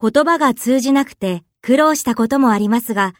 言葉が通じなくて苦労したこともありますが、